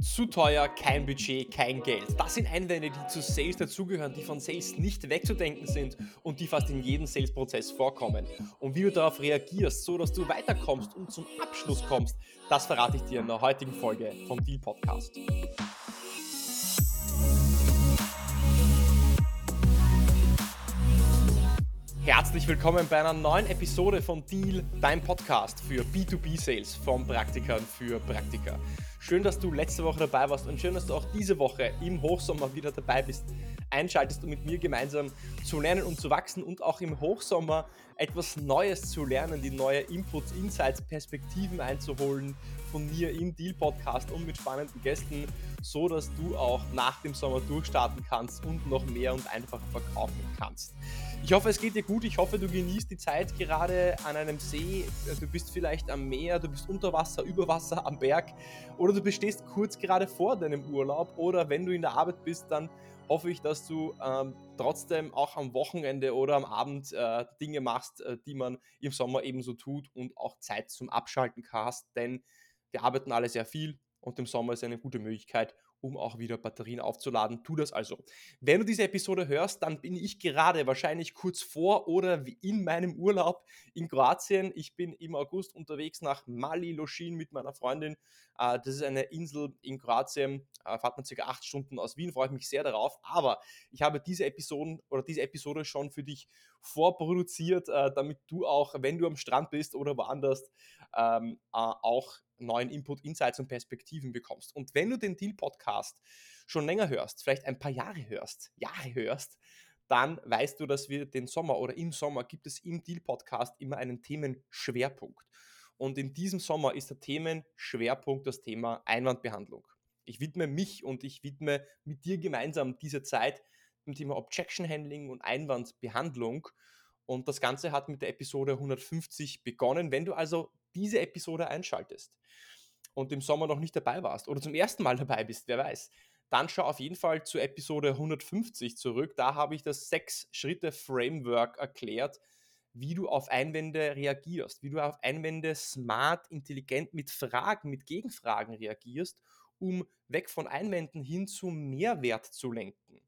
Zu teuer, kein Budget, kein Geld. Das sind Einwände, die zu Sales dazugehören, die von Sales nicht wegzudenken sind und die fast in jedem Sales-Prozess vorkommen. Und wie du darauf reagierst, so dass du weiterkommst und zum Abschluss kommst, das verrate ich dir in der heutigen Folge vom Deal Podcast. Herzlich willkommen bei einer neuen Episode von Deal, dein Podcast für B2B-Sales von Praktikern für Praktiker. Schön, dass du letzte Woche dabei warst und schön, dass du auch diese Woche im Hochsommer wieder dabei bist. Einschaltest, um mit mir gemeinsam zu lernen und zu wachsen und auch im Hochsommer etwas Neues zu lernen, die neue Inputs, Insights, Perspektiven einzuholen von mir im Deal Podcast und mit spannenden Gästen, so dass du auch nach dem Sommer durchstarten kannst und noch mehr und einfacher verkaufen kannst. Ich hoffe, es geht dir gut. Ich hoffe, du genießt die Zeit gerade an einem See. Du bist vielleicht am Meer, du bist unter Wasser, über Wasser, am Berg oder du bestehst kurz gerade vor deinem Urlaub oder wenn du in der Arbeit bist, dann hoffe ich, dass du ähm, trotzdem auch am Wochenende oder am Abend äh, Dinge machst, äh, die man im Sommer ebenso tut und auch Zeit zum Abschalten hast, denn wir arbeiten alle sehr viel und im Sommer ist eine gute Möglichkeit, um auch wieder Batterien aufzuladen. Tu das also. Wenn du diese Episode hörst, dann bin ich gerade wahrscheinlich kurz vor oder in meinem Urlaub in Kroatien. Ich bin im August unterwegs nach Mali Loschin mit meiner Freundin. Äh, das ist eine Insel in Kroatien. Äh, fahrt man circa acht Stunden aus Wien, freue ich mich sehr darauf. Aber ich habe diese Episoden oder diese Episode schon für dich vorproduziert, äh, damit du auch, wenn du am Strand bist oder woanders, ähm, auch neuen Input, Insights und Perspektiven bekommst. Und wenn du den Deal-Podcast schon länger hörst, vielleicht ein paar Jahre hörst, Jahre hörst, dann weißt du, dass wir den Sommer oder im Sommer gibt es im Deal-Podcast immer einen Themenschwerpunkt. Und in diesem Sommer ist der Themenschwerpunkt das Thema Einwandbehandlung. Ich widme mich und ich widme mit dir gemeinsam diese Zeit dem Thema Objection Handling und Einwandbehandlung. Und das Ganze hat mit der Episode 150 begonnen. Wenn du also diese Episode einschaltest und im Sommer noch nicht dabei warst oder zum ersten Mal dabei bist, wer weiß, dann schau auf jeden Fall zu Episode 150 zurück. Da habe ich das Sechs-Schritte-Framework erklärt, wie du auf Einwände reagierst, wie du auf Einwände smart, intelligent mit Fragen, mit Gegenfragen reagierst, um weg von Einwänden hin zu Mehrwert zu lenken.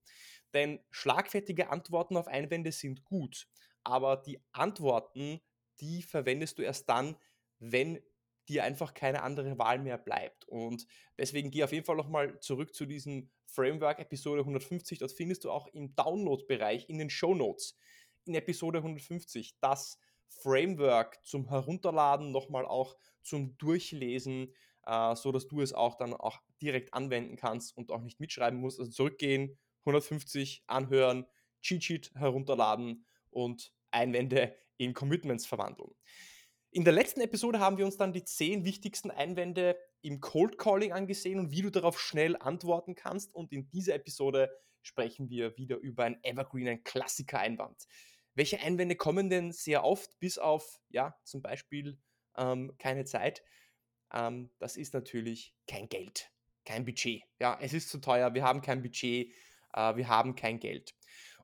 Denn schlagfertige Antworten auf Einwände sind gut, aber die Antworten, die verwendest du erst dann, wenn dir einfach keine andere Wahl mehr bleibt. Und deswegen geh auf jeden Fall nochmal zurück zu diesem Framework Episode 150. Dort findest du auch im Download-Bereich in den Show Notes in Episode 150 das Framework zum Herunterladen, nochmal auch zum Durchlesen, äh, so dass du es auch dann auch direkt anwenden kannst und auch nicht mitschreiben musst. Also zurückgehen, 150 anhören, Cheat Sheet herunterladen und Einwände in Commitments verwandeln. In der letzten Episode haben wir uns dann die zehn wichtigsten Einwände im Cold Calling angesehen und wie du darauf schnell antworten kannst. Und in dieser Episode sprechen wir wieder über ein Evergreen, ein Klassiker-Einwand. Welche Einwände kommen denn sehr oft, bis auf, ja, zum Beispiel ähm, keine Zeit? Ähm, das ist natürlich kein Geld, kein Budget. Ja, es ist zu teuer, wir haben kein Budget, äh, wir haben kein Geld.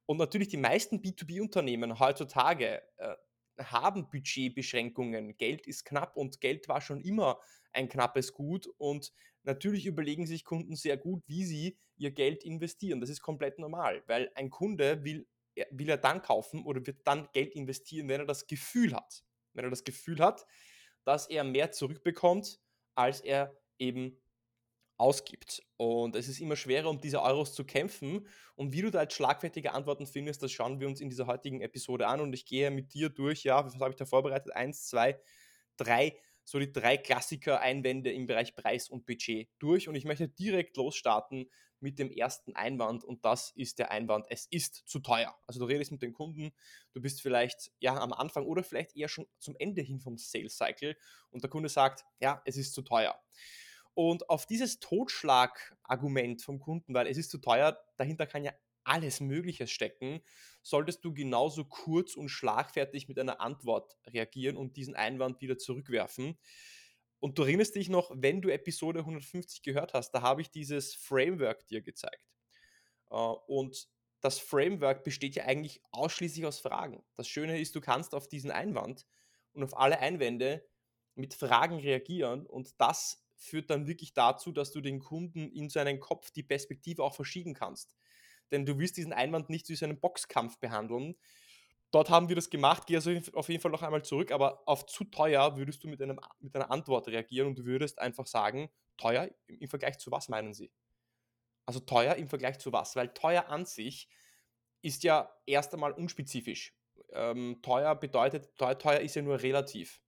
Und natürlich die meisten B2B-Unternehmen heutzutage, äh, haben Budgetbeschränkungen. Geld ist knapp und Geld war schon immer ein knappes Gut und natürlich überlegen sich Kunden sehr gut, wie sie ihr Geld investieren. Das ist komplett normal, weil ein Kunde will, will er dann kaufen oder wird dann Geld investieren, wenn er das Gefühl hat. Wenn er das Gefühl hat, dass er mehr zurückbekommt, als er eben ausgibt. Und es ist immer schwerer, um diese Euros zu kämpfen. Und wie du da jetzt schlagfertige Antworten findest, das schauen wir uns in dieser heutigen Episode an. Und ich gehe mit dir durch, ja, was habe ich da vorbereitet? Eins, zwei, drei, so die drei Klassiker-Einwände im Bereich Preis und Budget durch. Und ich möchte direkt losstarten mit dem ersten Einwand. Und das ist der Einwand, es ist zu teuer. Also du redest mit den Kunden, du bist vielleicht ja am Anfang oder vielleicht eher schon zum Ende hin vom Sales Cycle. Und der Kunde sagt, ja, es ist zu teuer. Und auf dieses Totschlagargument vom Kunden, weil es ist zu teuer, dahinter kann ja alles Mögliche stecken, solltest du genauso kurz und schlagfertig mit einer Antwort reagieren und diesen Einwand wieder zurückwerfen. Und du erinnerst dich noch, wenn du Episode 150 gehört hast, da habe ich dieses Framework dir gezeigt. Äh, und das Framework besteht ja eigentlich ausschließlich aus Fragen. Das Schöne ist, du kannst auf diesen Einwand und auf alle Einwände mit Fragen reagieren und das führt dann wirklich dazu, dass du den Kunden in seinen Kopf die Perspektive auch verschieben kannst. Denn du wirst diesen Einwand nicht wie einen Boxkampf behandeln. Dort haben wir das gemacht, gehe also auf jeden Fall noch einmal zurück, aber auf zu teuer würdest du mit, einem, mit einer Antwort reagieren und du würdest einfach sagen, teuer im Vergleich zu was meinen Sie? Also teuer im Vergleich zu was? Weil teuer an sich ist ja erst einmal unspezifisch. Ähm, teuer bedeutet, teuer, teuer ist ja nur relativ.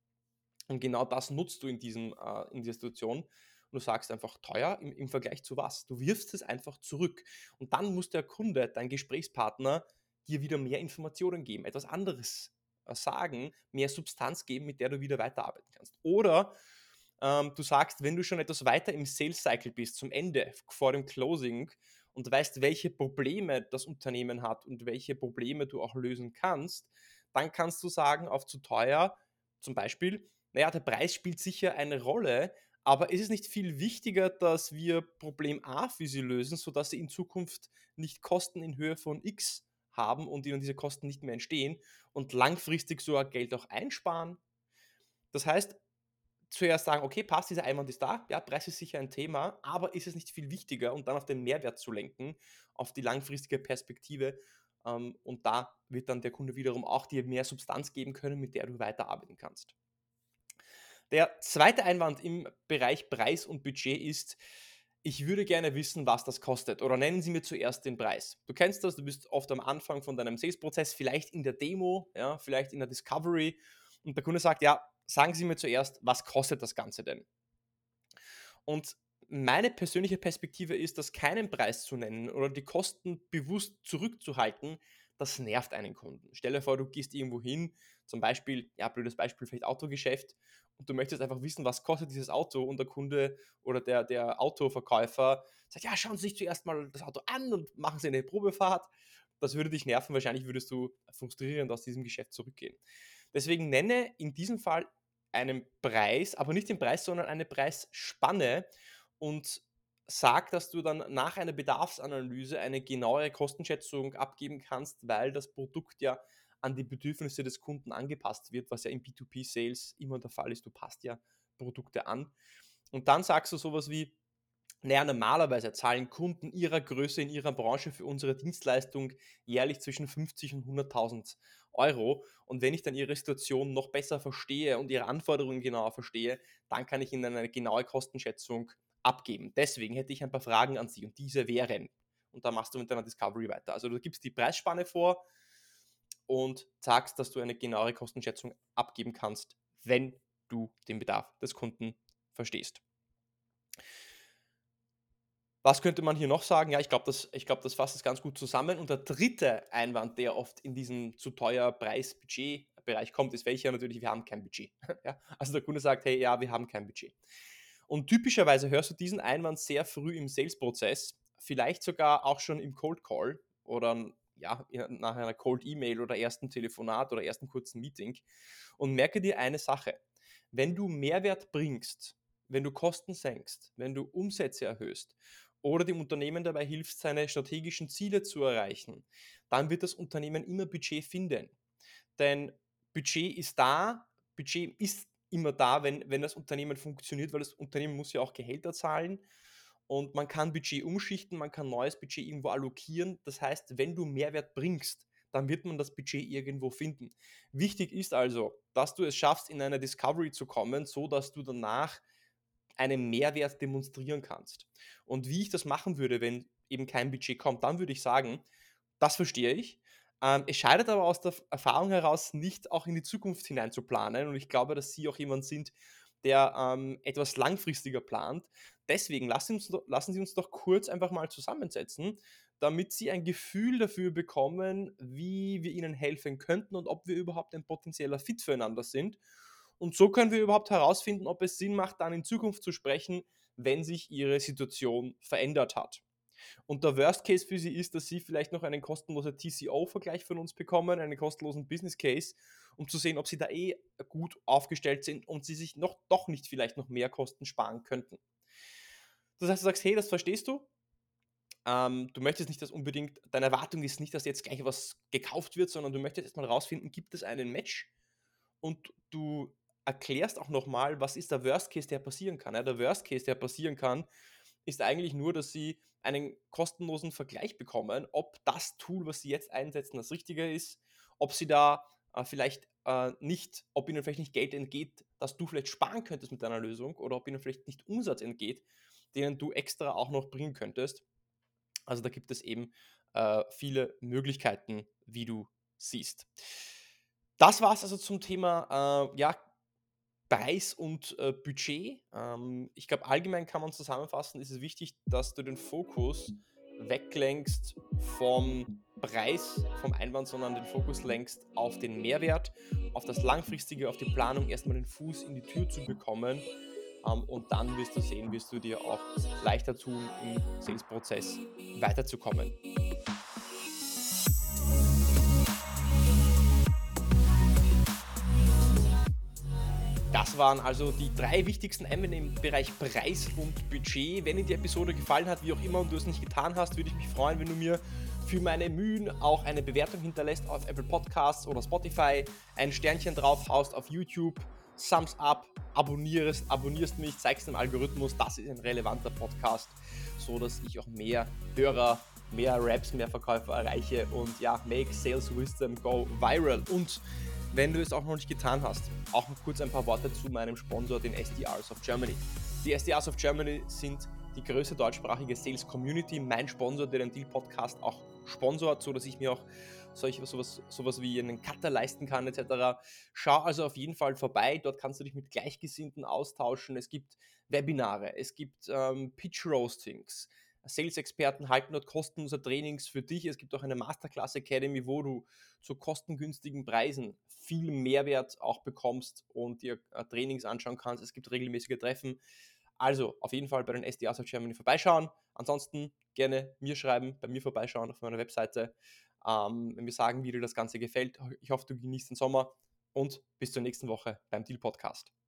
Und genau das nutzt du in, diesem, äh, in dieser Situation. Und du sagst einfach teuer im, im Vergleich zu was. Du wirfst es einfach zurück. Und dann muss der Kunde, dein Gesprächspartner, dir wieder mehr Informationen geben, etwas anderes äh, sagen, mehr Substanz geben, mit der du wieder weiterarbeiten kannst. Oder ähm, du sagst, wenn du schon etwas weiter im Sales Cycle bist, zum Ende, vor dem Closing und weißt, welche Probleme das Unternehmen hat und welche Probleme du auch lösen kannst, dann kannst du sagen, auf zu teuer, zum Beispiel, naja, der Preis spielt sicher eine Rolle, aber ist es nicht viel wichtiger, dass wir Problem A für sie lösen, sodass sie in Zukunft nicht Kosten in Höhe von X haben und ihnen diese Kosten nicht mehr entstehen und langfristig sogar Geld auch einsparen? Das heißt, zuerst sagen, okay, passt, dieser Einwand ist da, ja, Preis ist sicher ein Thema, aber ist es nicht viel wichtiger und dann auf den Mehrwert zu lenken, auf die langfristige Perspektive ähm, und da wird dann der Kunde wiederum auch dir mehr Substanz geben können, mit der du weiterarbeiten kannst. Der zweite Einwand im Bereich Preis und Budget ist, ich würde gerne wissen, was das kostet. Oder nennen Sie mir zuerst den Preis. Du kennst das, du bist oft am Anfang von deinem Sales-Prozess, vielleicht in der Demo, ja, vielleicht in der Discovery. Und der Kunde sagt, ja, sagen Sie mir zuerst, was kostet das Ganze denn? Und meine persönliche Perspektive ist, dass keinen Preis zu nennen oder die Kosten bewusst zurückzuhalten, das nervt einen Kunden. Stell dir vor, du gehst irgendwo hin, zum Beispiel, ja, blödes Beispiel, vielleicht Autogeschäft, und du möchtest einfach wissen, was kostet dieses Auto und der Kunde oder der, der Autoverkäufer sagt, ja, schauen Sie sich zuerst mal das Auto an und machen Sie eine Probefahrt. Das würde dich nerven, wahrscheinlich würdest du frustrierend aus diesem Geschäft zurückgehen. Deswegen nenne in diesem Fall einen Preis, aber nicht den Preis, sondern eine Preisspanne und sag, dass du dann nach einer Bedarfsanalyse eine genauere Kostenschätzung abgeben kannst, weil das Produkt ja an die Bedürfnisse des Kunden angepasst wird, was ja im B2B-Sales immer der Fall ist. Du passt ja Produkte an. Und dann sagst du sowas wie, naja, normalerweise zahlen Kunden ihrer Größe in ihrer Branche für unsere Dienstleistung jährlich zwischen 50 und 100.000 Euro. Und wenn ich dann ihre Situation noch besser verstehe und ihre Anforderungen genauer verstehe, dann kann ich ihnen eine genaue Kostenschätzung abgeben. Deswegen hätte ich ein paar Fragen an Sie und diese wären. Und da machst du mit deiner Discovery weiter. Also du gibst die Preisspanne vor und sagst, dass du eine genauere Kostenschätzung abgeben kannst, wenn du den Bedarf des Kunden verstehst. Was könnte man hier noch sagen? Ja, ich glaube, das, glaub, das fasst es ganz gut zusammen. Und der dritte Einwand, der oft in diesem zu teuer Preis-Budget-Bereich kommt, ist welcher natürlich, wir haben kein Budget. ja? Also der Kunde sagt, hey, ja, wir haben kein Budget. Und typischerweise hörst du diesen Einwand sehr früh im Sales-Prozess, vielleicht sogar auch schon im Cold Call oder ja, nach einer Cold E-Mail oder ersten Telefonat oder ersten kurzen Meeting. Und merke dir eine Sache. Wenn du Mehrwert bringst, wenn du Kosten senkst, wenn du Umsätze erhöhst oder dem Unternehmen dabei hilfst, seine strategischen Ziele zu erreichen, dann wird das Unternehmen immer Budget finden. Denn Budget ist da, Budget ist immer da, wenn, wenn das Unternehmen funktioniert, weil das Unternehmen muss ja auch Gehälter zahlen und man kann Budget umschichten, man kann neues Budget irgendwo allokieren. Das heißt, wenn du Mehrwert bringst, dann wird man das Budget irgendwo finden. Wichtig ist also, dass du es schaffst, in eine Discovery zu kommen, so dass du danach einen Mehrwert demonstrieren kannst. Und wie ich das machen würde, wenn eben kein Budget kommt, dann würde ich sagen, das verstehe ich. Ähm, es scheidet aber aus der Erfahrung heraus nicht auch in die Zukunft hinein zu planen. Und ich glaube, dass Sie auch jemand sind, der ähm, etwas langfristiger plant. Deswegen lassen, uns, lassen Sie uns doch kurz einfach mal zusammensetzen, damit Sie ein Gefühl dafür bekommen, wie wir Ihnen helfen könnten und ob wir überhaupt ein potenzieller Fit füreinander sind. Und so können wir überhaupt herausfinden, ob es Sinn macht, dann in Zukunft zu sprechen, wenn sich Ihre Situation verändert hat. Und der Worst Case für Sie ist, dass Sie vielleicht noch einen kostenlosen TCO-Vergleich von uns bekommen, einen kostenlosen Business Case, um zu sehen, ob Sie da eh gut aufgestellt sind und Sie sich noch doch nicht vielleicht noch mehr Kosten sparen könnten. Das heißt, du sagst, hey, das verstehst du, ähm, du möchtest nicht, dass unbedingt, deine Erwartung ist nicht, dass jetzt gleich was gekauft wird, sondern du möchtest erstmal rausfinden, gibt es einen Match und du erklärst auch nochmal, was ist der Worst Case, der passieren kann. Ja, der Worst Case, der passieren kann, ist eigentlich nur, dass sie einen kostenlosen Vergleich bekommen, ob das Tool, was sie jetzt einsetzen, das Richtige ist, ob sie da äh, vielleicht äh, nicht, ob ihnen vielleicht nicht Geld entgeht, das du vielleicht sparen könntest mit deiner Lösung oder ob ihnen vielleicht nicht Umsatz entgeht, denen du extra auch noch bringen könntest. Also da gibt es eben äh, viele Möglichkeiten, wie du siehst. Das war es also zum Thema äh, ja, Preis und äh, Budget. Ähm, ich glaube, allgemein kann man zusammenfassen, ist es wichtig, dass du den Fokus weglenkst vom Preis, vom Einwand, sondern den Fokus lenkst auf den Mehrwert, auf das Langfristige, auf die Planung, erstmal den Fuß in die Tür zu bekommen. Ähm, und dann wirst du sehen, wirst du dir auch leichter tun, im Sales-Prozess weiterzukommen. Das waren also die drei wichtigsten Einwände im Bereich Preis und Budget. Wenn dir die Episode gefallen hat, wie auch immer, und du es nicht getan hast, würde ich mich freuen, wenn du mir für meine Mühen auch eine Bewertung hinterlässt auf Apple Podcasts oder Spotify, ein Sternchen drauf haust auf YouTube, Thumbs up, abonnierst, abonnierst mich, zeigst dem Algorithmus, das ist ein relevanter Podcast, so dass ich auch mehr Hörer, mehr Raps, mehr Verkäufer erreiche und ja, make Sales Wisdom go viral. Und wenn du es auch noch nicht getan hast, auch kurz ein paar Worte zu meinem Sponsor, den SDRs of Germany. Die SDRs of Germany sind die größte deutschsprachige Sales Community, mein Sponsor, der den Deal Podcast auch sponsort, so dass ich mir auch solche, sowas, sowas wie einen Cutter leisten kann, etc. Schau also auf jeden Fall vorbei. Dort kannst du dich mit Gleichgesinnten austauschen. Es gibt Webinare, es gibt ähm, Pitch Roastings, Sales-Experten halten dort kostenlose Trainings für dich. Es gibt auch eine Masterclass Academy, wo du zu kostengünstigen Preisen viel Mehrwert auch bekommst und dir äh, Trainings anschauen kannst. Es gibt regelmäßige Treffen. Also auf jeden Fall bei den SDAs of Germany vorbeischauen. Ansonsten gerne mir schreiben, bei mir vorbeischauen auf meiner Webseite. Ähm, wenn wir sagen, wie dir das Ganze gefällt. Ich hoffe, du genießt den Sommer und bis zur nächsten Woche beim Deal Podcast.